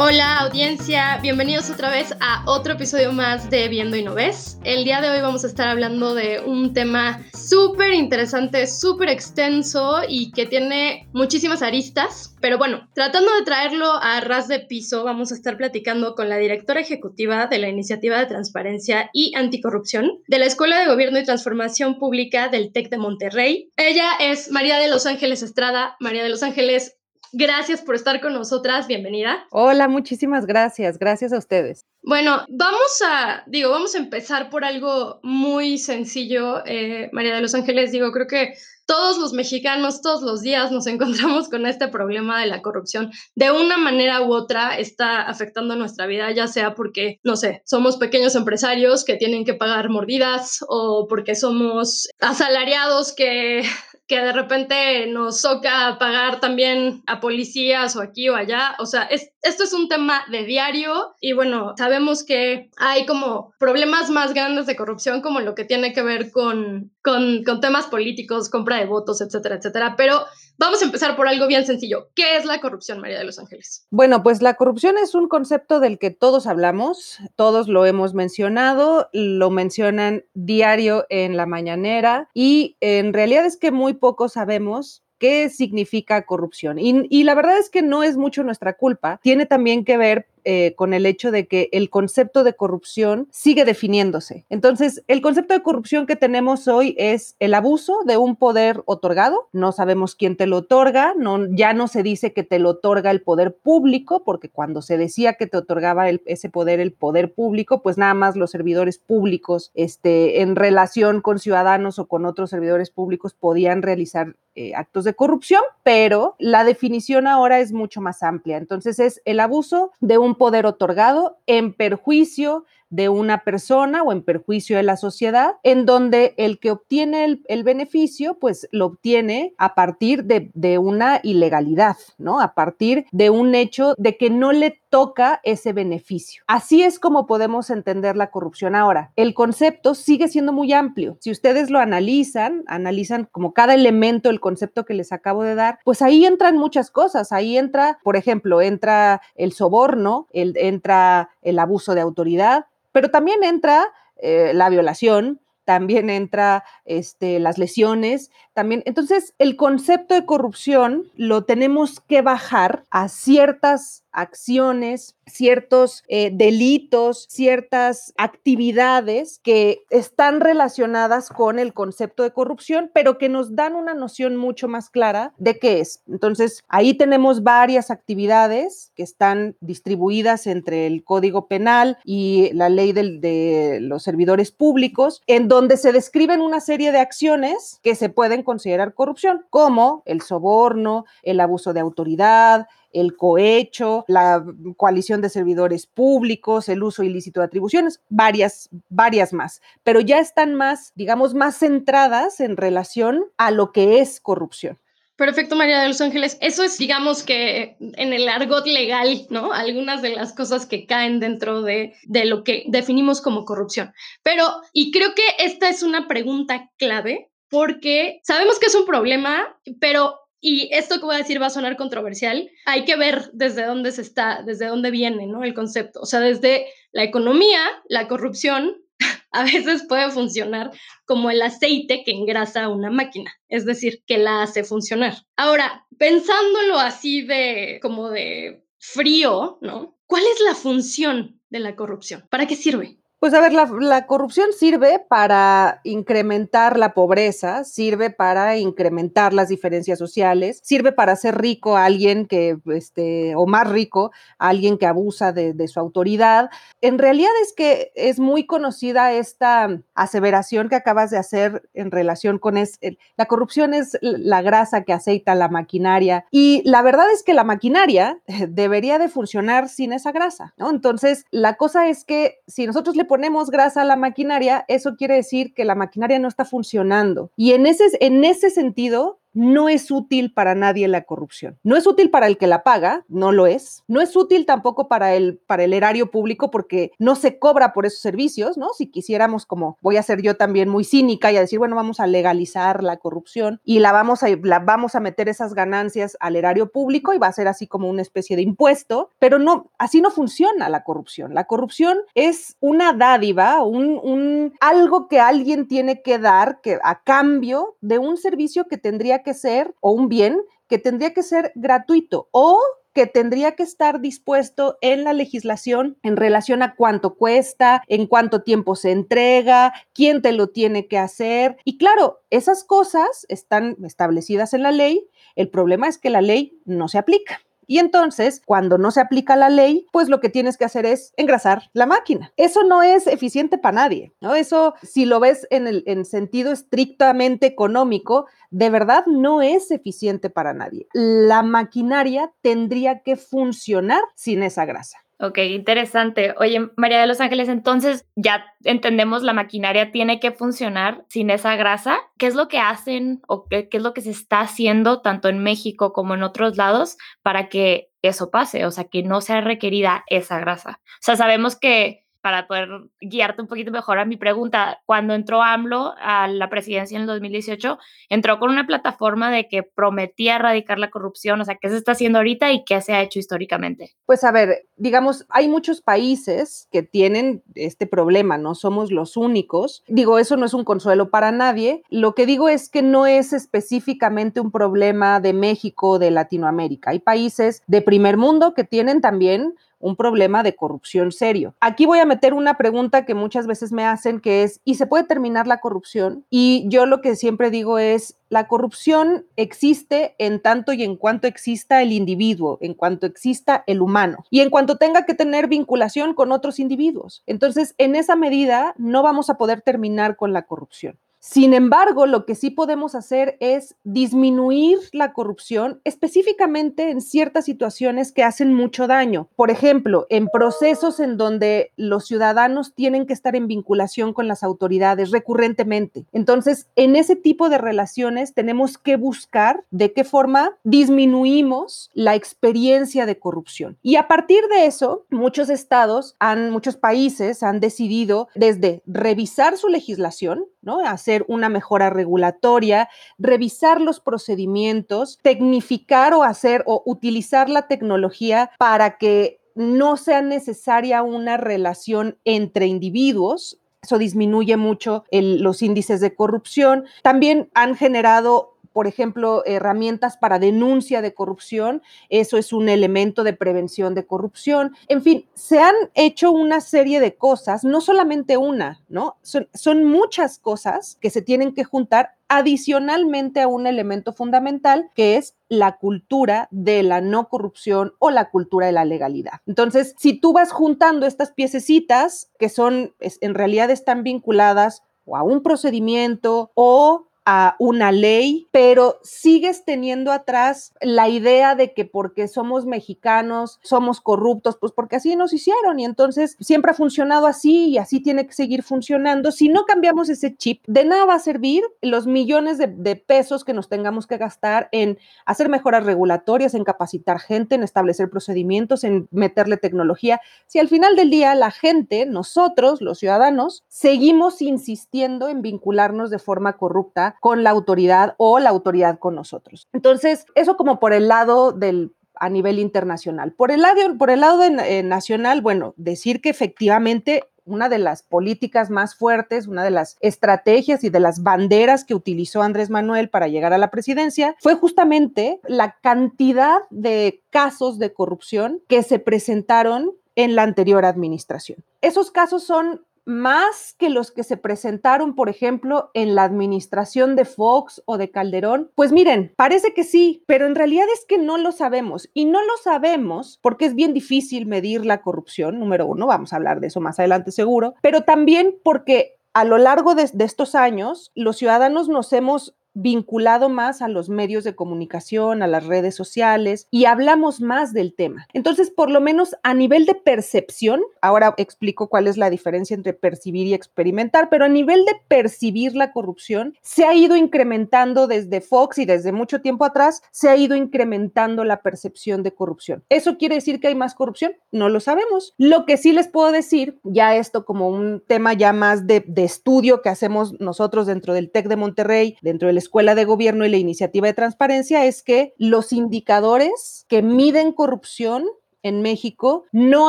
Hola audiencia, bienvenidos otra vez a otro episodio más de Viendo y No Ves. El día de hoy vamos a estar hablando de un tema súper interesante, súper extenso y que tiene muchísimas aristas. Pero bueno, tratando de traerlo a ras de piso, vamos a estar platicando con la directora ejecutiva de la Iniciativa de Transparencia y Anticorrupción de la Escuela de Gobierno y Transformación Pública del TEC de Monterrey. Ella es María de Los Ángeles Estrada. María de Los Ángeles, Gracias por estar con nosotras, bienvenida. Hola, muchísimas gracias, gracias a ustedes. Bueno, vamos a, digo, vamos a empezar por algo muy sencillo, eh, María de los Ángeles, digo, creo que todos los mexicanos, todos los días nos encontramos con este problema de la corrupción. De una manera u otra está afectando nuestra vida, ya sea porque, no sé, somos pequeños empresarios que tienen que pagar mordidas o porque somos asalariados que que de repente nos toca pagar también a policías o aquí o allá. O sea, esto es un tema de diario y bueno, sabemos que hay como problemas más grandes de corrupción como lo que tiene que ver con, con, con temas políticos, compra de votos, etcétera, etcétera. Pero Vamos a empezar por algo bien sencillo. ¿Qué es la corrupción, María de los Ángeles? Bueno, pues la corrupción es un concepto del que todos hablamos, todos lo hemos mencionado, lo mencionan diario en la mañanera y en realidad es que muy poco sabemos qué significa corrupción. Y, la verdad es que no es mucho nuestra culpa, tiene también que ver eh, con el hecho de que el concepto de corrupción sigue definiéndose. Entonces, el concepto de corrupción que tenemos hoy es el abuso de un poder otorgado. No sabemos quién te lo otorga, no, ya no se dice que te lo otorga el poder público, porque cuando se decía que te otorgaba ese poder el poder público, pues nada más los servidores públicos este, en relación con ciudadanos o con otros servidores públicos podían realizar eh, actos de corrupción, pero la definición ahora es mucho más amplia. Entonces, es el abuso de un un poder otorgado en perjuicio de una persona o en perjuicio de la sociedad, en donde el que obtiene el, beneficio, pues lo obtiene a partir de, de, una ilegalidad, ¿no? A partir de un hecho de que no le toca ese beneficio. Así es como podemos entender la corrupción ahora. El concepto sigue siendo muy amplio. Si ustedes lo analizan, analizan como cada elemento el concepto que les acabo de dar, pues ahí entran muchas cosas. Ahí entra, por ejemplo, entra el soborno, el, entra el abuso de autoridad, pero también entra eh, la violación, también entra este, las lesiones, también. Entonces, el concepto de corrupción lo tenemos que bajar a ciertas acciones, ciertos eh, delitos, ciertas actividades que están relacionadas con el concepto de corrupción, pero que nos dan una noción mucho más clara de qué es. Entonces, ahí tenemos varias actividades que están distribuidas entre el Código Penal y la ley de los servidores públicos, en donde se describen una serie de acciones que se pueden considerar corrupción, como el soborno, el abuso de autoridad, el cohecho, la coalición de servidores públicos, el uso ilícito de atribuciones, varias, varias más, pero ya están más, digamos, más centradas en relación a lo que es corrupción. Perfecto, María de los Ángeles. Eso es, digamos que en el argot legal, ¿no? Algunas de las cosas que caen dentro de, de, lo que definimos como corrupción. Pero, y creo que esta es una pregunta clave porque sabemos que es un problema, pero y esto que voy a decir va a sonar controversial, hay que ver desde dónde se está, desde dónde viene, ¿no? El concepto. O sea, desde la economía, la corrupción a veces puede funcionar como el aceite que engrasa una máquina, es decir, que la hace funcionar. Ahora, pensándolo así de como de frío, ¿no? ¿Cuál es la función de la corrupción? ¿Para qué sirve? Pues a ver, la, corrupción sirve para incrementar la pobreza, sirve para incrementar las diferencias sociales, sirve para hacer rico a alguien que, este, o más rico, a alguien que abusa de, su autoridad. En realidad es que es muy conocida esta aseveración que acabas de hacer en relación con es, la corrupción es la grasa que aceita la maquinaria y la verdad es que la maquinaria debería de funcionar sin esa grasa, ¿no? Entonces, la cosa es que si nosotros le ponemos grasa a la maquinaria, eso quiere decir que la maquinaria no está funcionando. Y en ese, en ese sentido, no es útil para nadie la corrupción. No es útil para el que la paga, no lo es. No es útil tampoco para el, para el erario público porque no se cobra por esos servicios, ¿no? Si quisiéramos, como voy a ser yo también muy cínica y a decir, bueno, vamos a legalizar la corrupción y la vamos a, la vamos a meter esas ganancias al erario público y va a ser así como una especie de impuesto, pero no, así no funciona la corrupción. La corrupción es una dádiva, un, un algo que alguien tiene que dar que, a cambio de un servicio que tendría que ser, o un bien que tendría que ser gratuito o que tendría que estar dispuesto en la legislación en relación a cuánto cuesta, en cuánto tiempo se entrega, quién te lo tiene que hacer. Y claro, esas cosas están establecidas en la ley. El problema es que la ley no se aplica. Y entonces, cuando no se aplica la ley, pues lo que tienes que hacer es engrasar la máquina. Eso no es eficiente para nadie, ¿no? Eso, si lo ves en el en sentido estrictamente económico, de verdad no es eficiente para nadie. La maquinaria tendría que funcionar sin esa grasa. Ok, interesante. Oye, María de los Ángeles, entonces ya entendemos la maquinaria tiene que funcionar sin esa grasa. ¿Qué es lo que hacen o qué, qué, es lo que se está haciendo tanto en México como en otros lados para que eso pase? O sea, que no sea requerida esa grasa. O sea, sabemos que para poder guiarte un poquito mejor a mi pregunta, cuando entró AMLO a la presidencia en el 2018, entró con una plataforma de que prometía erradicar la corrupción, o sea, ¿qué se está haciendo ahorita y qué se ha hecho históricamente? Pues a ver, digamos, hay muchos países que tienen este problema, no somos los únicos. Digo, eso no es un consuelo para nadie. Lo que digo es que no es específicamente un problema de México de Latinoamérica. Hay países de primer mundo que tienen también un problema de corrupción serio. Aquí voy a meter una pregunta que muchas veces me hacen, que es, ¿y se puede terminar la corrupción? Y yo lo que siempre digo es, la corrupción existe en tanto y en cuanto exista el individuo, en cuanto exista el humano y en cuanto tenga que tener vinculación con otros individuos. Entonces, en esa medida, no vamos a poder terminar con la corrupción. Sin embargo, lo que sí podemos hacer es disminuir la corrupción específicamente en ciertas situaciones que hacen mucho daño. Por ejemplo, en procesos en donde los ciudadanos tienen que estar en vinculación con las autoridades recurrentemente. Entonces, en ese tipo de relaciones tenemos que buscar de qué forma disminuimos la experiencia de corrupción. Y a partir de eso, muchos estados, han, muchos países han decidido desde revisar su legislación, Hacer una mejora regulatoria, revisar los procedimientos, tecnificar o hacer o utilizar la tecnología para que no sea necesaria una relación entre individuos. Eso disminuye mucho los índices de corrupción. También han generado por ejemplo, herramientas para denuncia de corrupción, eso es un elemento de prevención de corrupción. En fin, se han hecho una serie de cosas, no solamente una, ¿no? Son, son muchas cosas que se tienen que juntar adicionalmente a un elemento fundamental que es la cultura de la no corrupción o la cultura de la legalidad. Entonces, si tú vas juntando estas piececitas que son, en realidad están vinculadas o a un procedimiento o a una ley, pero sigues teniendo atrás la idea de que porque somos mexicanos somos corruptos, pues porque así nos hicieron y entonces siempre ha funcionado así y así tiene que seguir funcionando. Si no cambiamos ese chip, de nada va a servir los millones de, de pesos que nos tengamos que gastar en hacer mejoras regulatorias, en capacitar gente, en establecer procedimientos, en meterle tecnología. Si al final del día la gente, nosotros, los ciudadanos, seguimos insistiendo en vincularnos de forma corrupta con la autoridad o la autoridad con nosotros. Entonces, eso como por el lado del a nivel internacional. Por el lado, por el lado de, eh, nacional, bueno, decir que efectivamente una de las políticas más fuertes, una de las estrategias y de las banderas que utilizó Andrés Manuel para llegar a la presidencia fue justamente la cantidad de casos de corrupción que se presentaron en la anterior administración. Esos casos son más que los que se presentaron, por ejemplo, en la administración de Fox o de Calderón? Pues miren, parece que sí, pero en realidad es que no lo sabemos. Y no lo sabemos porque es bien difícil medir la corrupción, número uno, vamos a hablar de eso más adelante seguro, pero también porque a lo largo de, estos años, los ciudadanos nos hemos vinculado más a los medios de comunicación, a las redes sociales y hablamos más del tema. Entonces, por lo menos a nivel de percepción, ahora explico cuál es la diferencia entre percibir y experimentar, pero a nivel de percibir la corrupción, se ha ido incrementando desde Fox y desde mucho tiempo atrás, se ha ido incrementando la percepción de corrupción. ¿Eso quiere decir que hay más corrupción? No lo sabemos. Lo que sí les puedo decir, ya esto como un tema ya más de, estudio que hacemos nosotros dentro del TEC de Monterrey, dentro del Escuela de Gobierno y la Iniciativa de Transparencia es que los indicadores que miden corrupción en México no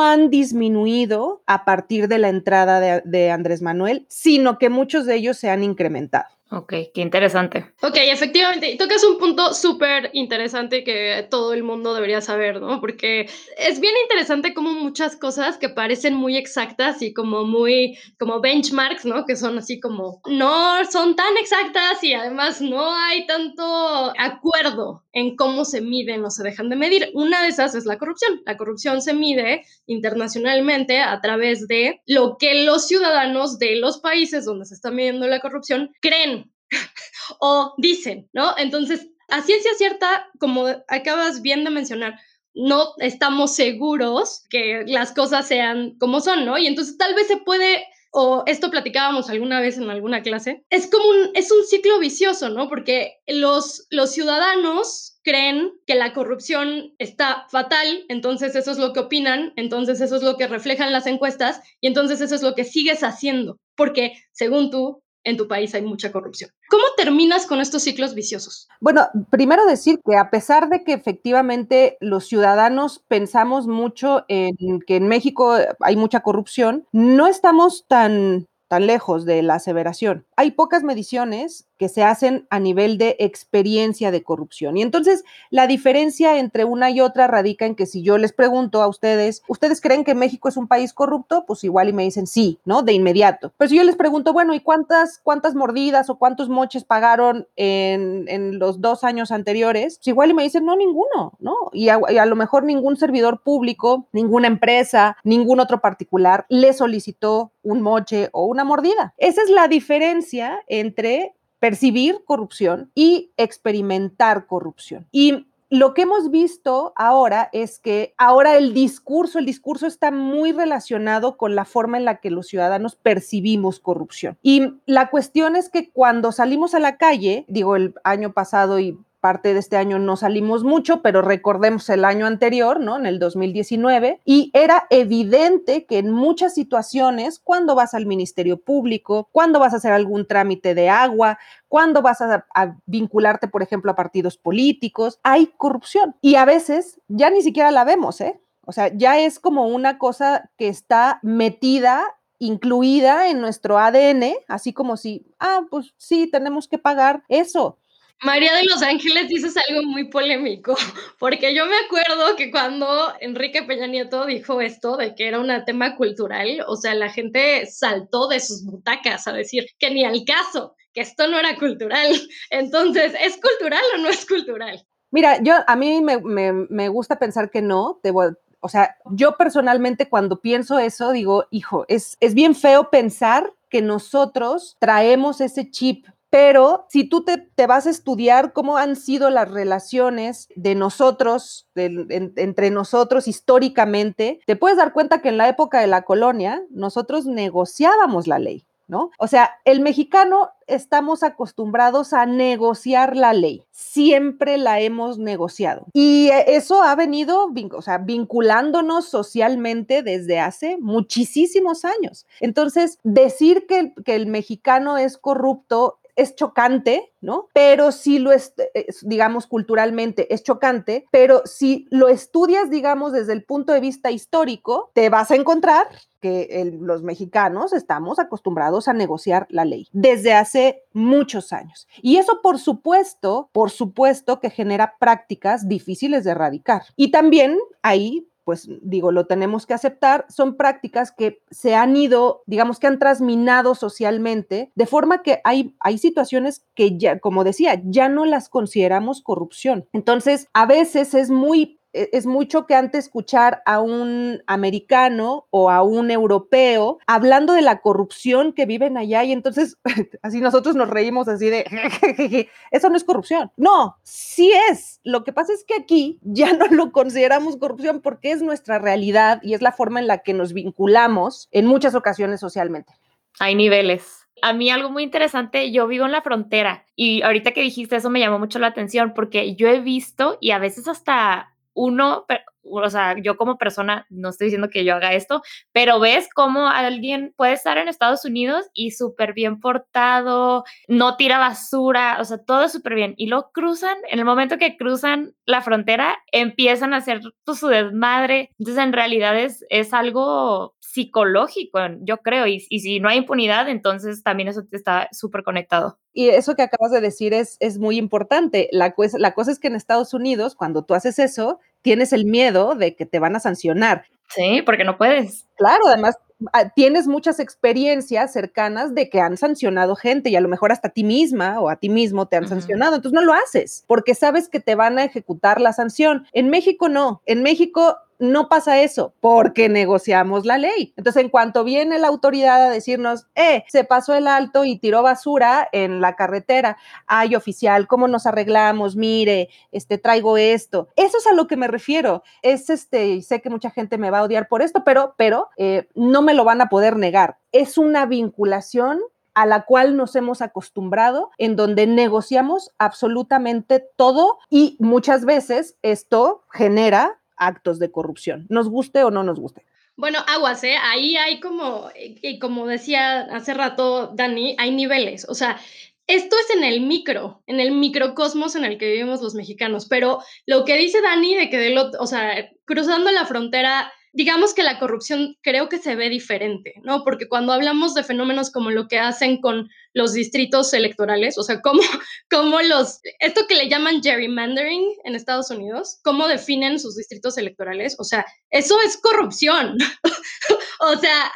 han disminuido a partir de la entrada de, de Andrés Manuel, sino que muchos de ellos se han incrementado. Ok, qué interesante. Ok, efectivamente, tocas un punto súper interesante que todo el mundo debería saber, ¿no? Porque es bien interesante como muchas cosas que parecen muy exactas y como muy, como benchmarks, ¿no? Que son así como, no son tan exactas y además no hay tanto acuerdo en cómo se miden o se dejan de medir. Una de esas es la corrupción. La corrupción se mide internacionalmente a través de lo que los ciudadanos de los países donde se está midiendo la corrupción creen o dicen, ¿no? Entonces, a ciencia cierta, como acabas bien de mencionar, no estamos seguros que las cosas sean como son, ¿no? Y entonces tal vez se puede o esto platicábamos alguna vez en alguna clase, es como un, es un ciclo vicioso, ¿no? Porque los, los ciudadanos creen que la corrupción está fatal, entonces eso es lo que opinan, entonces eso es lo que reflejan las encuestas y entonces eso es lo que sigues haciendo, porque según tú, en tu país hay mucha corrupción. ¿Cómo terminas con estos ciclos viciosos? Bueno, primero decir que a pesar de que efectivamente los ciudadanos pensamos mucho en que en México hay mucha corrupción, no estamos tan tan lejos de la aseveración. Hay pocas mediciones que se hacen a nivel de experiencia de corrupción. Y entonces la diferencia entre una y otra radica en que si yo les pregunto a ustedes, ¿ustedes creen que México es un país corrupto? Pues igual y me dicen sí, ¿no? De inmediato. Pero si yo les pregunto, bueno, ¿y cuántas, cuántas mordidas o cuántos moches pagaron en, en los dos años anteriores? Pues igual y me dicen, no, ninguno, ¿no? Y a, y a lo mejor ningún servidor público, ninguna empresa, ningún otro particular le solicitó un moche o una mordida. Esa es la diferencia entre percibir corrupción y experimentar corrupción. Y lo que hemos visto ahora es que ahora el discurso, el discurso está muy relacionado con la forma en la que los ciudadanos percibimos corrupción. Y la cuestión es que cuando salimos a la calle, digo el año pasado y parte de este año no salimos mucho, pero recordemos el año anterior, ¿no? En el 2019, y era evidente que en muchas situaciones, cuando vas al Ministerio Público, cuando vas a hacer algún trámite de agua, cuando vas a, vincularte, por ejemplo, a partidos políticos, hay corrupción. Y a veces ya ni siquiera la vemos, ¿eh? O sea, ya es como una cosa que está metida incluida en nuestro ADN, así como si, ah, pues sí, tenemos que pagar eso. María de los Ángeles dices algo muy polémico, porque yo me acuerdo que cuando Enrique Peña Nieto dijo esto de que era un tema cultural, o sea, la gente saltó de sus butacas a decir que ni al caso, que esto no era cultural. Entonces, ¿es cultural o no es cultural? Mira, yo a mí me, me, me gusta pensar que no, o sea, yo personalmente cuando pienso eso digo, hijo, es, es bien feo pensar que nosotros traemos ese chip pero si tú te, vas a estudiar cómo han sido las relaciones de nosotros, entre nosotros históricamente, te puedes dar cuenta que en la época de la colonia nosotros negociábamos la ley. ¿No? O sea, el mexicano estamos acostumbrados a negociar la ley. Siempre la hemos negociado. Y eso ha venido, o sea, vinculándonos socialmente desde hace muchísimos años. Entonces, decir que el mexicano es corrupto es chocante, ¿no? Pero si lo, es, digamos, culturalmente es chocante, pero si lo estudias, digamos, desde el punto de vista histórico, te vas a encontrar que los mexicanos estamos acostumbrados a negociar la ley desde hace muchos años. Y eso, por supuesto, por supuesto que genera prácticas difíciles de erradicar. Y también ahí pues digo, lo tenemos que aceptar, son prácticas que se han ido, digamos que han trasminado socialmente, de forma que hay, hay situaciones que ya, como decía, ya no las consideramos corrupción. Entonces, a veces es muy es muy chocante escuchar a un americano o a un europeo hablando de la corrupción que viven allá y entonces así nosotros nos reímos así de, eso no es corrupción. No, sí es. Lo que pasa es que aquí ya no lo consideramos corrupción porque es nuestra realidad y es la forma en la que nos vinculamos en muchas ocasiones socialmente. Hay niveles. A mí algo muy interesante, yo vivo en la frontera y ahorita que dijiste eso me llamó mucho la atención porque yo he visto y a veces hasta uno, o sea, yo como persona, no estoy diciendo que yo haga esto, pero ves cómo alguien puede estar en Estados Unidos y súper bien portado, no tira basura, o sea, todo súper bien. Y lo cruzan, en el momento que cruzan la frontera, empiezan a hacer su desmadre. Entonces, en realidad es, es algo psicológico, yo creo, y, y si no hay impunidad, entonces también eso está súper conectado. Y eso que acabas de decir es, es muy importante. La, la cosa es que en Estados Unidos, cuando tú haces eso, tienes el miedo de que te van a sancionar. Sí, porque no puedes. Claro, además ah, tienes muchas experiencias cercanas de que han sancionado gente y a lo mejor hasta a ti misma o a ti mismo te han sancionado. Entonces no lo haces porque sabes que te van a ejecutar la sanción. En México no. En México no pasa eso porque negociamos la ley. Entonces, en cuanto viene la autoridad a decirnos, eh, se pasó el alto y tiró basura en la carretera, ay, oficial, ¿cómo nos arreglamos? Mire, este, traigo esto. Eso es a lo que me refiero. Es este, y sé que mucha gente me va a odiar por esto, pero, pero eh, no me lo van a poder negar. Es una vinculación a la cual nos hemos acostumbrado, en donde negociamos absolutamente todo y muchas veces esto genera actos de corrupción, nos guste o no nos guste. Bueno, aguas, ¿eh? Ahí hay como, y como decía hace rato Dani, hay niveles. O sea, esto es en el micro, en el microcosmos en el que vivimos los mexicanos. Pero lo que dice Dani de que, de lo, o sea, cruzando la frontera digamos que la corrupción creo que se ve diferente, ¿no? Porque cuando hablamos de fenómenos como lo que hacen con los distritos electorales, o sea, cómo, cómo los, esto que le llaman gerrymandering en Estados Unidos, cómo definen sus distritos electorales, o sea, eso es corrupción. o sea,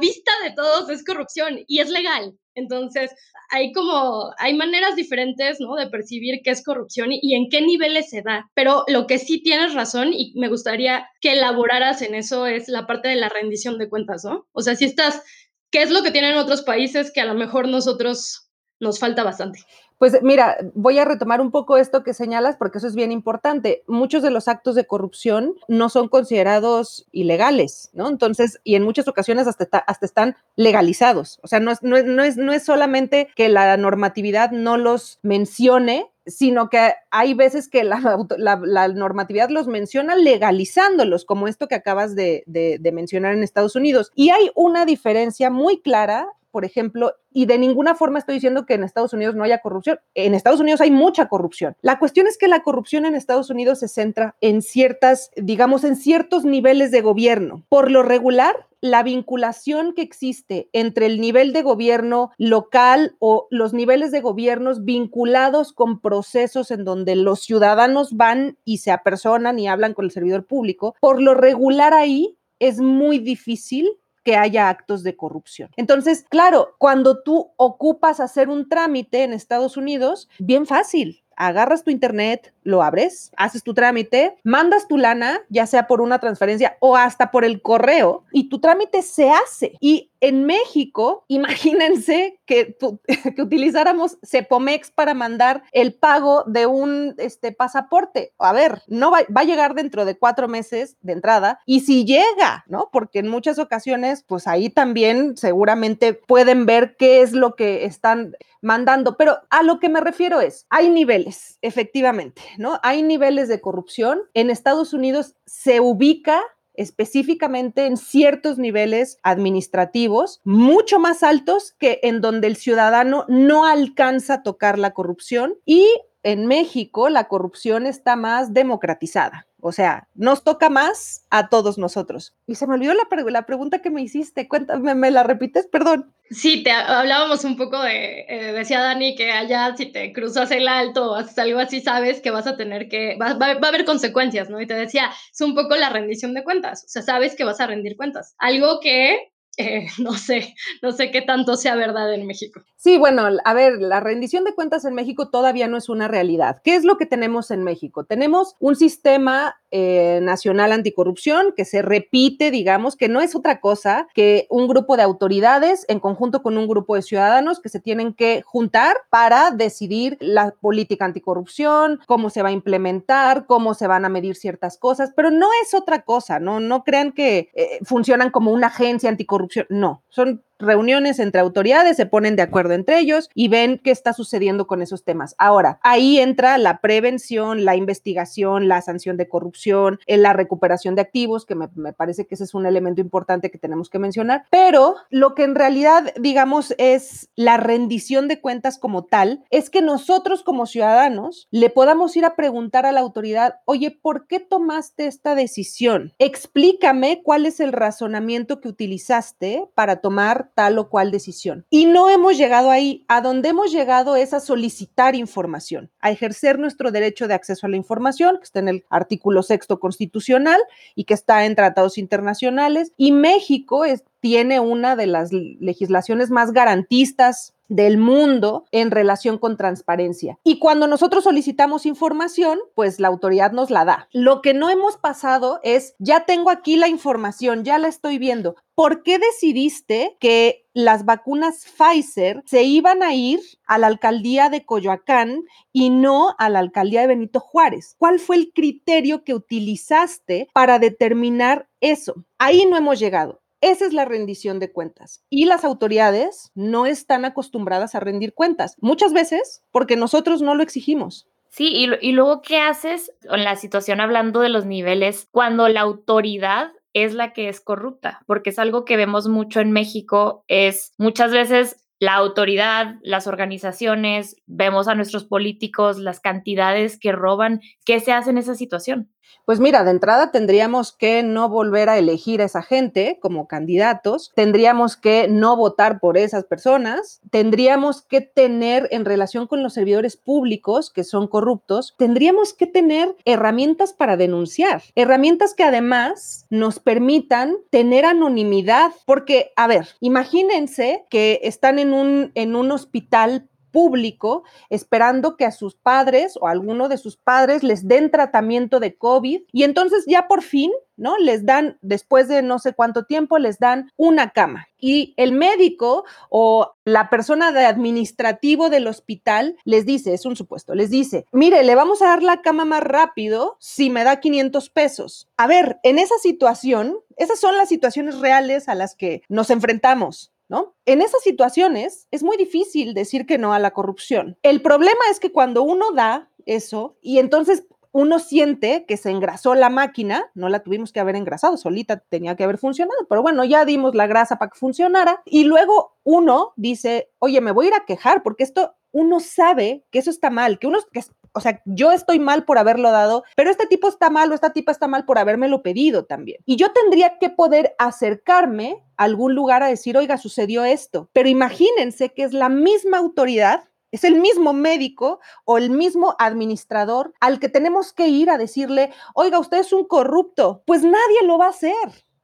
vista de todos es corrupción y es legal. Entonces, hay como, hay maneras diferentes, ¿no? De percibir qué es corrupción y, en qué niveles se da. Pero lo que sí tienes razón y me gustaría que elaboraras en eso es la parte de la rendición de cuentas, ¿no? O sea, si estás, ¿qué es lo que tienen otros países que a lo mejor nosotros nos falta bastante? Pues mira, voy a retomar un poco esto que señalas porque eso es bien importante. Muchos de los actos de corrupción no son considerados ilegales, ¿no? Entonces, y en muchas ocasiones hasta, están legalizados. O sea, no es, no, es, no es solamente que la normatividad no los mencione, sino que hay veces que la, normatividad los menciona legalizándolos, como esto que acabas de, mencionar en Estados Unidos. Y hay una diferencia muy clara por ejemplo, y de ninguna forma estoy diciendo que en Estados Unidos no haya corrupción. En Estados Unidos hay mucha corrupción. La cuestión es que la corrupción en Estados Unidos se centra en ciertas, digamos, en ciertos niveles de gobierno. Por lo regular, la vinculación que existe entre el nivel de gobierno local o los niveles de gobiernos vinculados con procesos en donde los ciudadanos van y se apersonan y hablan con el servidor público, por lo regular ahí es muy difícil que haya actos de corrupción. Entonces, claro, cuando tú ocupas hacer un trámite en Estados Unidos, bien fácil, agarras tu internet, lo abres, haces tu trámite, mandas tu lana, ya sea por una transferencia o hasta por el correo, y tu trámite se hace. Y en México, imagínense que, que utilizáramos Cepomex para mandar el pago de un este, pasaporte. A ver, no va, va, a llegar dentro de cuatro meses de entrada. Y si llega, ¿no? Porque en muchas ocasiones, pues ahí también seguramente pueden ver qué es lo que están mandando. Pero a lo que me refiero es, hay niveles, efectivamente, ¿no? Hay niveles de corrupción. En Estados Unidos se ubica específicamente en ciertos niveles administrativos mucho más altos que en donde el ciudadano no alcanza a tocar la corrupción y en México la corrupción está más democratizada. O sea, nos toca más a todos nosotros. Y se me olvidó la, la pregunta que me hiciste. Cuéntame, ¿me la repites? Perdón. Sí, te hablábamos un poco de, eh, decía Dani que allá si te cruzas el alto o haces algo así, sabes que vas a tener que, va, va, a haber consecuencias, ¿no? Y te decía, es un poco la rendición de cuentas, o sea, sabes que vas a rendir cuentas. Algo que eh, no sé, no sé qué tanto sea verdad en México. Sí, bueno, a ver, la rendición de cuentas en México todavía no es una realidad. ¿Qué es lo que tenemos en México? Tenemos un sistema eh, nacional anticorrupción que se repite, digamos, que no es otra cosa que un grupo de autoridades en conjunto con un grupo de ciudadanos que se tienen que juntar para decidir la política anticorrupción, cómo se va a implementar, cómo se van a medir ciertas cosas, pero no es otra cosa, no, no crean que eh, funcionan como una agencia anticorrupción, no, son reuniones entre autoridades, se ponen de acuerdo entre ellos y ven qué está sucediendo con esos temas. Ahora, ahí entra la prevención, la investigación, la sanción de corrupción, eh, la recuperación de activos, que me, parece que ese es un elemento importante que tenemos que mencionar, pero lo que en realidad, digamos, es la rendición de cuentas como tal, es que nosotros como ciudadanos le podamos ir a preguntar a la autoridad, oye, ¿por qué tomaste esta decisión? Explícame cuál es el razonamiento que utilizaste para tomar tal o cual decisión. Y no hemos llegado ahí. A donde hemos llegado es a solicitar información, a ejercer nuestro derecho de acceso a la información, que está en el artículo sexto constitucional y que está en tratados internacionales. Y México tiene una de las legislaciones más garantistas del mundo en relación con transparencia. Y cuando nosotros solicitamos información, pues la autoridad nos la da. Lo que no hemos pasado es, ya tengo aquí la información, ya la estoy viendo. ¿Por qué decidiste que las vacunas Pfizer se iban a ir a la alcaldía de Coyoacán y no a la alcaldía de Benito Juárez? ¿Cuál fue el criterio que utilizaste para determinar eso? Ahí no hemos llegado. Esa es la rendición de cuentas. Y las autoridades no están acostumbradas a rendir cuentas, muchas veces porque nosotros no lo exigimos. Sí, y, luego, ¿qué haces en la situación hablando de los niveles cuando la autoridad es la que es corrupta? Porque es algo que vemos mucho en México, es muchas veces la autoridad, las organizaciones, vemos a nuestros políticos, las cantidades que roban, ¿qué se hace en esa situación? Pues mira, de entrada tendríamos que no volver a elegir a esa gente como candidatos, tendríamos que no votar por esas personas, tendríamos que tener en relación con los servidores públicos que son corruptos, tendríamos que tener herramientas para denunciar, herramientas que además nos permitan tener anonimidad, porque, a ver, imagínense que están en un, en un hospital público esperando que a sus padres o alguno de sus padres les den tratamiento de COVID y entonces ya por fin, ¿no? Les dan, después de no sé cuánto tiempo, les dan una cama. Y el médico o la persona de administrativo del hospital les dice, es un supuesto, les dice, mire, le vamos a dar la cama más rápido si me da 500 pesos. A ver, en esa situación, esas son las situaciones reales a las que nos enfrentamos. ¿No? En esas situaciones es muy difícil decir que no a la corrupción. El problema es que cuando uno da eso y entonces uno siente que se engrasó la máquina, no la tuvimos que haber engrasado, solita tenía que haber funcionado, pero bueno, ya dimos la grasa para que funcionara y luego uno dice, oye, me voy a ir a quejar porque esto uno sabe que eso está mal, que uno, que, o sea, yo estoy mal por haberlo dado, pero este tipo está mal o esta tipa está mal por habérmelo pedido también. Y yo tendría que poder acercarme a algún lugar a decir, oiga, sucedió esto. Pero imagínense que es la misma autoridad es el mismo médico o el mismo administrador al que tenemos que ir a decirle, oiga, usted es un corrupto. Pues nadie lo va a hacer.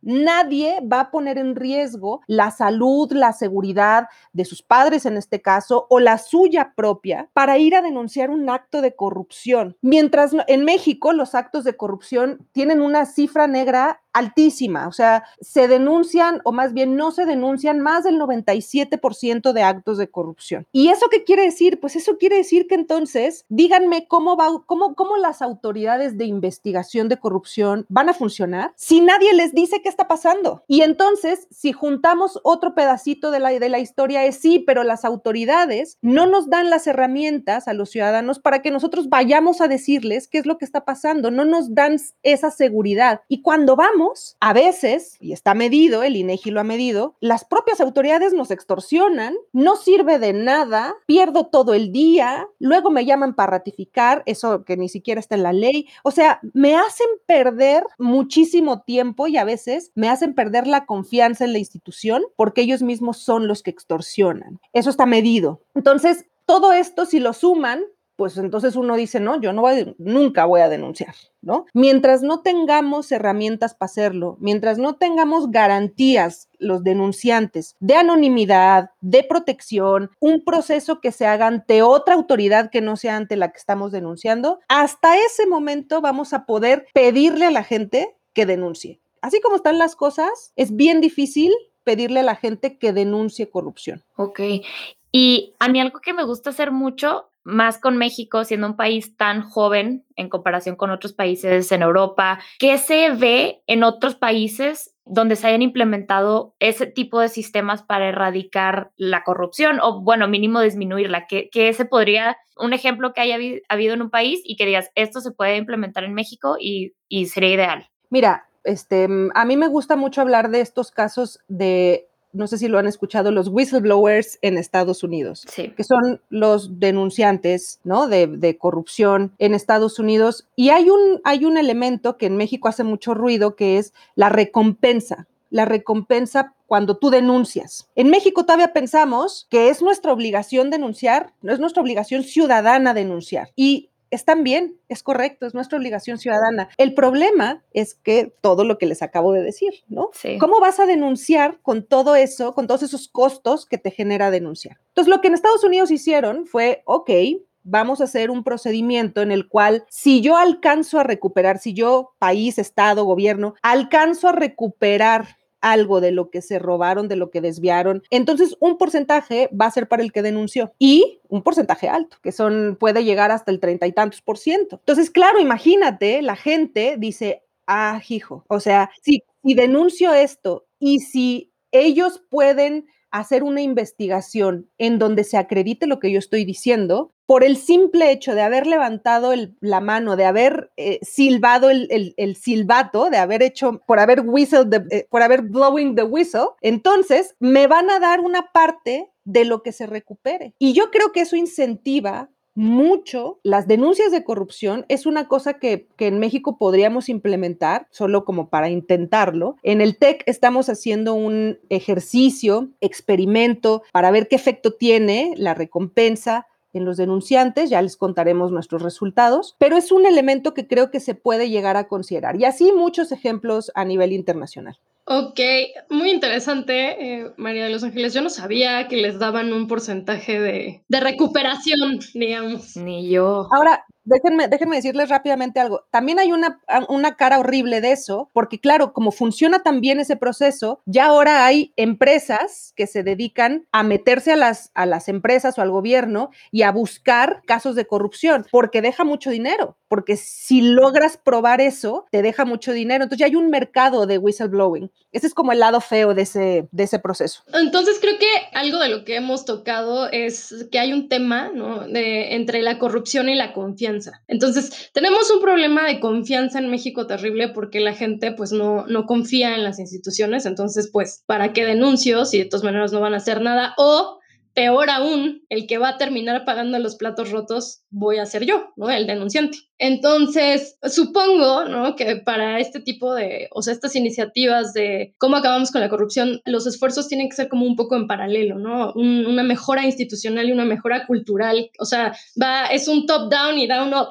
Nadie va a poner en riesgo la salud, la seguridad de sus padres en este caso o la suya propia para ir a denunciar un acto de corrupción. Mientras en México los actos de corrupción tienen una cifra negra altísima, o sea, se denuncian o más bien no se denuncian más del 97% de actos de corrupción. ¿Y eso qué quiere decir? Pues eso quiere decir que entonces, díganme cómo va cómo cómo las autoridades de investigación de corrupción van a funcionar si nadie les dice qué está pasando. Y entonces, si juntamos otro pedacito de la de la historia es sí, pero las autoridades no nos dan las herramientas a los ciudadanos para que nosotros vayamos a decirles qué es lo que está pasando, no nos dan esa seguridad. Y cuando vamos a veces, y está medido, el INEGI lo ha medido, las propias autoridades nos extorsionan, no sirve de nada, pierdo todo el día, luego me llaman para ratificar, eso que ni siquiera está en la ley, o sea, me hacen perder muchísimo tiempo y a veces me hacen perder la confianza en la institución porque ellos mismos son los que extorsionan. Eso está medido. Entonces, todo esto, si lo suman, pues entonces uno dice, no, yo no voy, nunca voy a denunciar, ¿no? Mientras no tengamos herramientas para hacerlo, mientras no tengamos garantías los denunciantes de anonimidad, de protección, un proceso que se haga ante otra autoridad que no sea ante la que estamos denunciando, hasta ese momento vamos a poder pedirle a la gente que denuncie. Así como están las cosas, es bien difícil pedirle a la gente que denuncie corrupción. Ok. Y a mí algo que me gusta hacer mucho más con México, siendo un país tan joven en comparación con otros países en Europa, ¿qué se ve en otros países donde se hayan implementado ese tipo de sistemas para erradicar la corrupción o, bueno, mínimo disminuirla? ¿Qué, qué se podría, un ejemplo que haya habido en un país y que digas, esto se puede implementar en México y, y sería ideal? Mira, este, a mí me gusta mucho hablar de estos casos de no sé si lo han escuchado, los whistleblowers en Estados Unidos, que son los denunciantes ¿no? de, corrupción en Estados Unidos. Y hay un, hay un elemento que en México hace mucho ruido, que es la recompensa la recompensa cuando tú denuncias. En México todavía pensamos que es nuestra obligación denunciar, no es nuestra obligación ciudadana denunciar. Y están bien, es correcto, es nuestra obligación ciudadana. El problema es que todo lo que les acabo de decir, ¿no? ¿Cómo vas a denunciar con todo eso, con todos esos costos que te genera denunciar? Entonces, lo que en Estados Unidos hicieron fue, ok, vamos a hacer un procedimiento en el cual si yo alcanzo a recuperar, si yo, país, estado, gobierno, alcanzo a recuperar algo de lo que se robaron, de lo que desviaron. Entonces, un porcentaje va a ser para el que denunció y un porcentaje alto, que son, puede llegar hasta el treinta y tantos por ciento. Entonces, claro, imagínate, la gente dice, ah, hijo, o sea, si, si denuncio esto y si ellos pueden hacer una investigación en donde se acredite lo que yo estoy diciendo, por el simple hecho de haber levantado la mano, de haber eh, silbado el, silbato, de haber hecho, por haber whistle, eh, por haber blowing the whistle, entonces me van a dar una parte de lo que se recupere. Y yo creo que eso incentiva mucho las denuncias de corrupción. Es una cosa que, que, en México podríamos implementar, solo como para intentarlo. En el TEC estamos haciendo un ejercicio, experimento, para ver qué efecto tiene la recompensa en los denunciantes, ya les contaremos nuestros resultados, pero es un elemento que creo que se puede llegar a considerar. Y así muchos ejemplos a nivel internacional. Ok, muy interesante, eh, María de los Ángeles. Yo no sabía que les daban un porcentaje de, de recuperación, digamos. Ni yo. Ahora, déjenme, decirles rápidamente algo. También hay una, una cara horrible de eso, porque claro, como funciona también ese proceso, ya ahora hay empresas que se dedican a meterse a las, a las empresas o al gobierno y a buscar casos de corrupción, porque deja mucho dinero, porque si logras probar eso, te deja mucho dinero. Entonces ya hay un mercado de whistleblowing. Ese es como el lado feo de ese, de ese proceso. Entonces creo que algo de lo que hemos tocado es que hay un tema ¿no? de, entre la corrupción y la confianza entonces, tenemos un problema de confianza en México terrible porque la gente pues no, no confía en las instituciones, entonces pues, ¿para qué denuncio si de todas maneras no van a hacer nada? O peor aún, el que va a terminar pagando los platos rotos voy a ser yo, ¿no? El denunciante. Entonces, supongo, ¿no? Que para este tipo de, o sea, estas iniciativas de cómo acabamos con la corrupción, los esfuerzos tienen que ser como un poco en paralelo, ¿no? una mejora institucional y una mejora cultural. O sea, va, es un top down y down up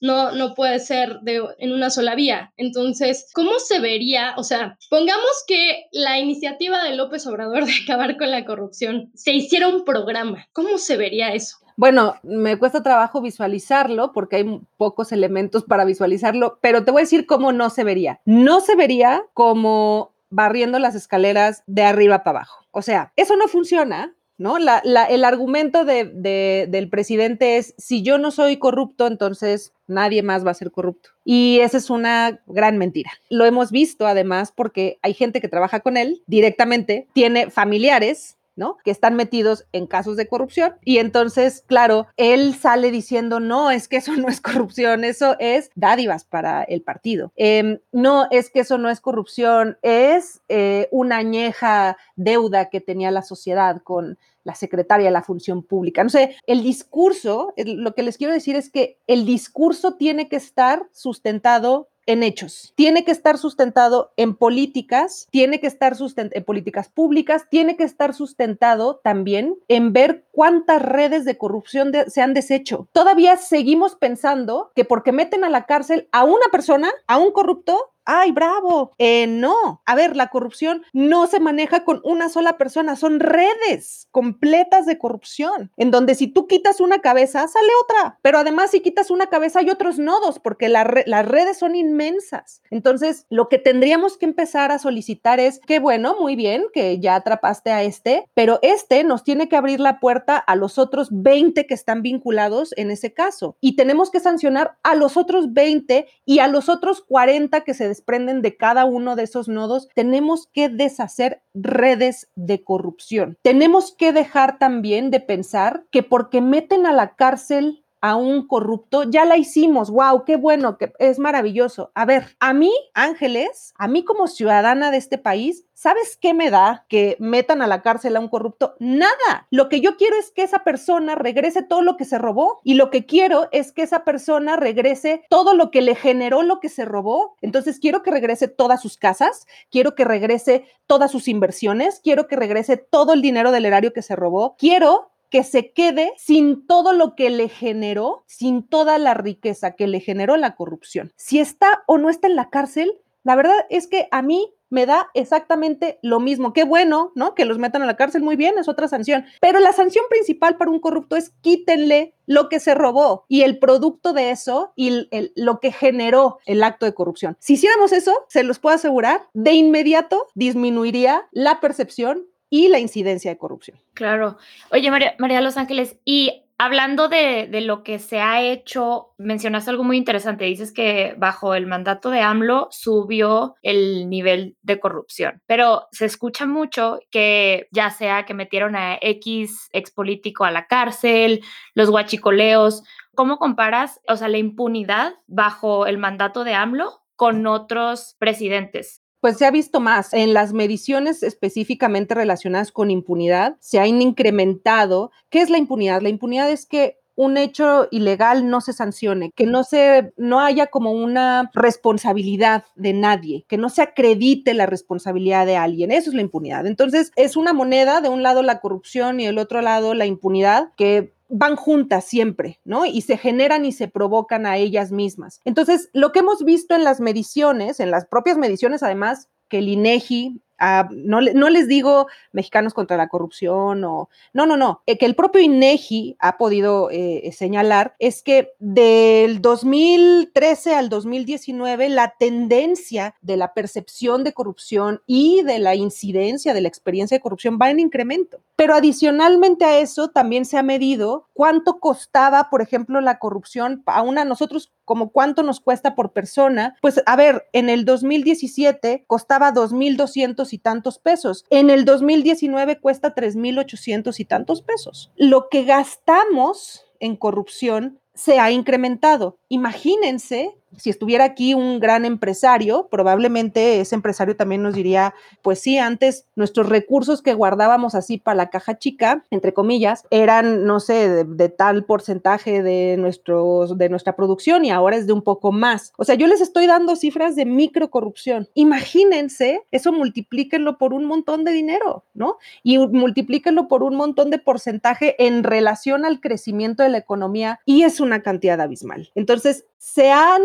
no, no puede ser de, en una sola vía. Entonces, ¿cómo se vería? O sea, pongamos que la iniciativa de López Obrador de acabar con la corrupción se hiciera un programa. ¿Cómo se vería eso? Bueno, me cuesta trabajo visualizarlo porque hay pocos elementos para visualizarlo, pero te voy a decir cómo no se vería. No se vería como barriendo las escaleras de arriba para abajo. O sea, eso no funciona ¿no? el argumento del presidente es, si yo no soy corrupto, entonces nadie más va a ser corrupto. Y esa es una gran mentira. Lo hemos visto además porque hay gente que trabaja con él directamente, tiene familiares ¿no? Que están metidos en casos de corrupción. Y entonces, claro, él sale diciendo, no, es que eso no es corrupción, eso es dádivas para el partido. Em, no, es que eso no es corrupción, es eh, una añeja deuda que tenía la sociedad con la secretaria de la función pública. No sé, el discurso, lo que les quiero decir es que el discurso tiene que estar sustentado en hechos. Tiene que estar sustentado en políticas, tiene que estar sustentado en políticas públicas, tiene que estar sustentado también en ver cuántas redes de corrupción se han deshecho. Todavía seguimos pensando que porque meten a la cárcel a una persona, a un corrupto, ¡ay, bravo! Eh, no, a ver, la corrupción no se maneja con una sola persona, son redes completas de corrupción, en donde si tú quitas una cabeza, sale otra, pero además si quitas una cabeza hay otros nodos, porque las redes son inmensas. Entonces, lo que tendríamos que empezar a solicitar es que, bueno, muy bien, que ya atrapaste a este, pero este nos tiene que abrir la puerta a los otros 20 que están vinculados en ese caso. Y tenemos que sancionar a los otros 20 y a los otros 40 que se desprenden de cada uno de esos nodos, tenemos que deshacer redes de corrupción. Tenemos que dejar también de pensar que porque meten a la cárcel a un corrupto, ya la hicimos, wow, qué bueno, que es maravilloso. A ver, a mí, Ángeles, a mí como ciudadana de este país, ¿sabes qué me da que metan a la cárcel a un corrupto? Nada. Lo que yo quiero es que esa persona regrese todo lo que se robó y lo que quiero es que esa persona regrese todo lo que le generó lo que se robó. Entonces quiero que regrese todas sus casas, quiero que regrese todas sus inversiones, quiero que regrese todo el dinero del erario que se robó, quiero que se quede sin todo lo que le generó, sin toda la riqueza que le generó la corrupción. Si está o no está en la cárcel, la verdad es que a mí me da exactamente lo mismo. Qué bueno, ¿no? Que los metan a la cárcel, muy bien, es otra sanción. Pero la sanción principal para un corrupto es quítenle lo que se robó y el producto de eso y lo que generó el acto de corrupción. Si hiciéramos eso, se los puedo asegurar, de inmediato disminuiría la percepción y la incidencia de corrupción. Claro. Oye, María, María Los Ángeles, y hablando de, de, lo que se ha hecho, mencionaste algo muy interesante. Dices que bajo el mandato de AMLO subió el nivel de corrupción, pero se escucha mucho que ya sea que metieron a X ex político a la cárcel, los guachicoleos. ¿Cómo comparas, o sea, la impunidad bajo el mandato de AMLO con otros presidentes? Pues se ha visto más. En las mediciones específicamente relacionadas con impunidad, se han incrementado. ¿Qué es la impunidad? La impunidad es que un hecho ilegal no se sancione, que no se no haya como una responsabilidad de nadie, que no se acredite la responsabilidad de alguien. Eso es la impunidad. Entonces, es una moneda, de un lado la corrupción y del otro lado la impunidad, que van juntas siempre, ¿no? Y se generan y se provocan a ellas mismas. Entonces, lo que hemos visto en las mediciones, en las propias mediciones, además, que el INEGI no, no, les digo mexicanos contra la corrupción o no, no, no, eh, que el propio INEGI ha podido eh, señalar es que del 2013 al 2019 la tendencia de la percepción de corrupción y de la incidencia de la experiencia de corrupción va en incremento. Pero adicionalmente a eso también se ha medido cuánto costaba, por ejemplo, la corrupción a una nosotros como cuánto nos cuesta por persona. Pues a ver, en el 2017 costaba 2.200 y tantos pesos. En el 2019 cuesta 3.800 y tantos pesos. Lo que gastamos en corrupción se ha incrementado. Imagínense si estuviera aquí un gran empresario, probablemente ese empresario también nos diría, pues sí, antes nuestros recursos que guardábamos así para la caja chica, entre comillas, eran, no sé, de, tal porcentaje de, nuestros, de nuestra producción y ahora es de un poco más. O sea, yo les estoy dando cifras de microcorrupción. Imagínense, eso multiplíquenlo por un montón de dinero, ¿no? Y multiplíquenlo por un montón de porcentaje en relación al crecimiento de la economía y es una cantidad abismal. Entonces, se han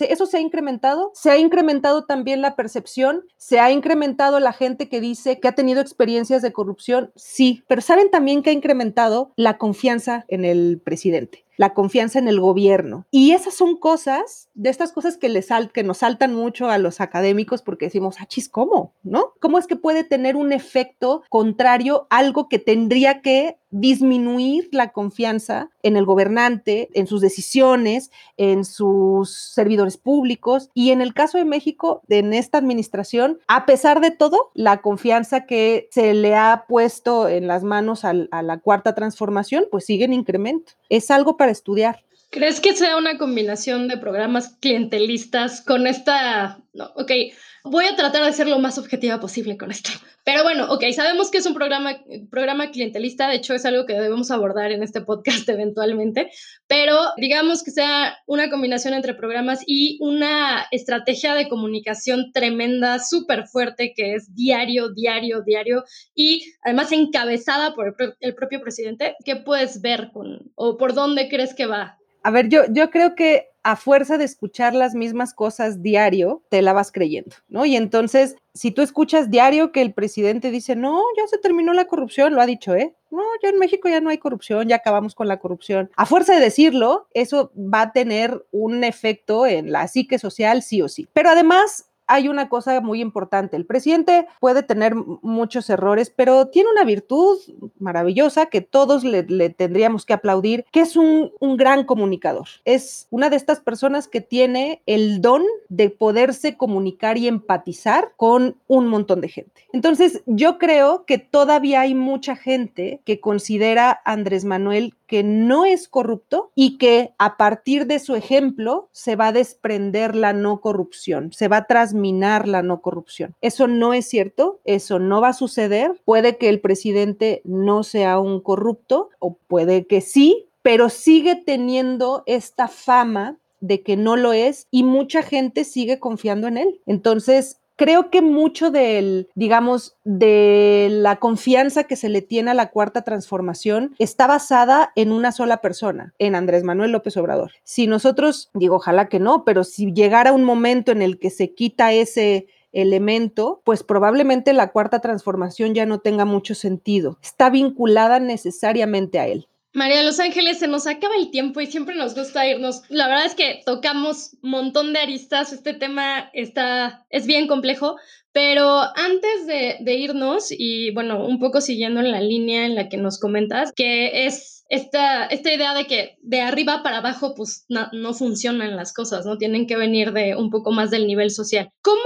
eso se ha incrementado, se ha incrementado también la percepción, se ha incrementado la gente que dice que ha tenido experiencias de corrupción, sí, pero saben también que ha incrementado la confianza en el presidente. La confianza en el gobierno. Y esas son cosas, de estas cosas que, les que nos saltan mucho a los académicos porque decimos, achis, ¿cómo? ¿No? ¿Cómo es que puede tener un efecto contrario, algo que tendría que disminuir la confianza en el gobernante, en sus decisiones, en sus servidores públicos y en el caso de México, en esta administración, a pesar de todo, la confianza que se le ha puesto en las manos a, la cuarta transformación, pues sigue en incremento. Es algo para estudiar. ¿Crees que sea una combinación de programas clientelistas con esta, no, ok, voy a tratar de ser lo más objetiva posible con esto. Pero bueno, ok, sabemos que es un programa, programa clientelista, de hecho es algo que debemos abordar en este podcast eventualmente, pero digamos que sea una combinación entre programas y una estrategia de comunicación tremenda, súper fuerte, que es diario, diario, diario, y además encabezada por el, el propio presidente. ¿Qué puedes ver con, o por dónde crees que va? A ver, yo, yo creo que a fuerza de escuchar las mismas cosas diario, te la vas creyendo, ¿no? Y entonces, si tú escuchas diario que el presidente dice, no, ya se terminó la corrupción, lo ha dicho, ¿eh? No, ya en México ya no hay corrupción, ya acabamos con la corrupción. A fuerza de decirlo, eso va a tener un efecto en la psique social, sí o sí. Pero además, hay una cosa muy importante. El presidente puede tener muchos errores, pero tiene una virtud maravillosa que todos le, tendríamos que aplaudir, que es un, gran comunicador. Es una de estas personas que tiene el don de poderse comunicar y empatizar con un montón de gente. Entonces, yo creo que todavía hay mucha gente que considera a Andrés Manuel que no es corrupto y que a partir de su ejemplo se va a desprender la no corrupción, se va a transminar la no corrupción. Eso no es cierto, eso no va a suceder. Puede que el presidente no sea un corrupto o puede que sí, pero sigue teniendo esta fama de que no lo es y mucha gente sigue confiando en él. Entonces, creo que mucho del, digamos, de la confianza que se le tiene a la cuarta transformación está basada en una sola persona, en Andrés Manuel López Obrador. Si nosotros, digo, ojalá que no, pero si llegara un momento en el que se quita ese elemento, pues probablemente la cuarta transformación ya no tenga mucho sentido. Está vinculada necesariamente a él. María de Los Ángeles, se nos acaba el tiempo y siempre nos gusta irnos. La verdad es que tocamos un montón de aristas, este tema está, es bien complejo, pero antes de, irnos y bueno, un poco siguiendo en la línea en la que nos comentas, que es esta, esta idea de que de arriba para abajo pues no, no funcionan las cosas, ¿no? Tienen que venir de un poco más del nivel social. ¿Cómo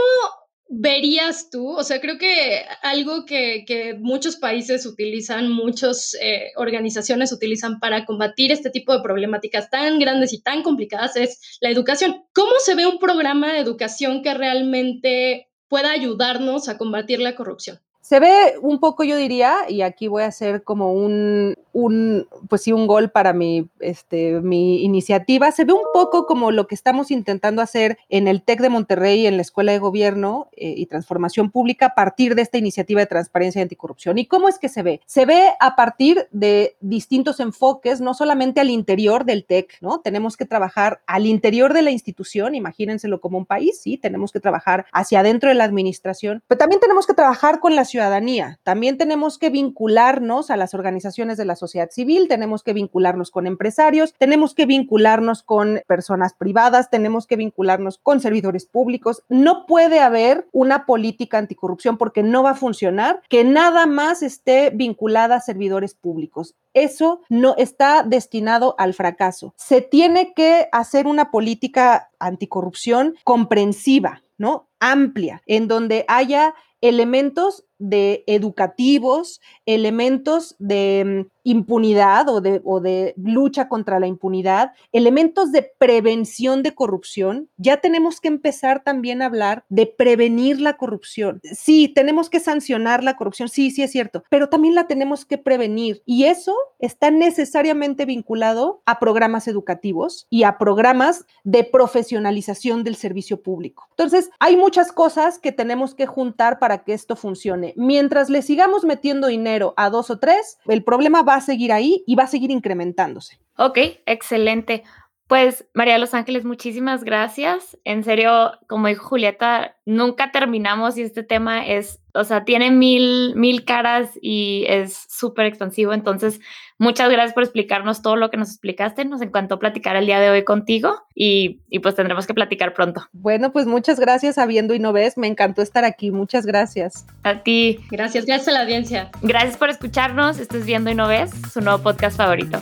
verías tú? O sea, creo que algo que, muchos países utilizan, muchas eh, organizaciones utilizan para combatir este tipo de problemáticas tan grandes y tan complicadas es la educación. ¿Cómo se ve un programa de educación que realmente pueda ayudarnos a combatir la corrupción? Se ve un poco, yo diría, y aquí voy a hacer como un, un pues sí, un gol para mi, este, mi iniciativa, se ve un poco como lo que estamos intentando hacer en el TEC de Monterrey, en la Escuela de Gobierno eh, y Transformación Pública, a partir de esta iniciativa de transparencia y anticorrupción. ¿Y cómo es que se ve? Se ve a partir de distintos enfoques, no solamente al interior del TEC, ¿no? Tenemos que trabajar al interior de la institución, imagínenselo como un país, sí, tenemos que trabajar hacia adentro de la administración, pero también tenemos que trabajar con la ciudad ciudadanía. También tenemos que vincularnos a las organizaciones de la sociedad civil, tenemos que vincularnos con empresarios, tenemos que vincularnos con personas privadas, tenemos que vincularnos con servidores públicos. No puede haber una política anticorrupción porque no va a funcionar que nada más esté vinculada a servidores públicos. Eso no está destinado al fracaso. Se tiene que hacer una política anticorrupción comprensiva, ¿no? Amplia, en donde haya elementos de educativos, elementos de mm, impunidad o de, o de, lucha contra la impunidad, elementos de prevención de corrupción. Ya tenemos que empezar también a hablar de prevenir la corrupción. Sí, tenemos que sancionar la corrupción, sí, sí es cierto, pero también la tenemos que prevenir y eso está necesariamente vinculado a programas educativos y a programas de profesionalización del servicio público. Entonces, hay muchas cosas que tenemos que juntar para que esto funcione. Mientras le sigamos metiendo dinero a dos o tres, el problema va a seguir ahí y va a seguir incrementándose. Ok, excelente. Pues María de los Ángeles, muchísimas gracias. En serio, como dijo Julieta, nunca terminamos y este tema es, o sea, tiene mil, mil caras y es súper expansivo. Entonces, muchas gracias por explicarnos todo lo que nos explicaste. Nos encantó platicar el día de hoy contigo y, y pues tendremos que platicar pronto. Bueno, pues muchas gracias a Viendo y No Ves. Me encantó estar aquí. Muchas gracias. A ti. Gracias, gracias a la audiencia. Gracias por escucharnos. Esto es Viendo y No Ves, su nuevo podcast favorito.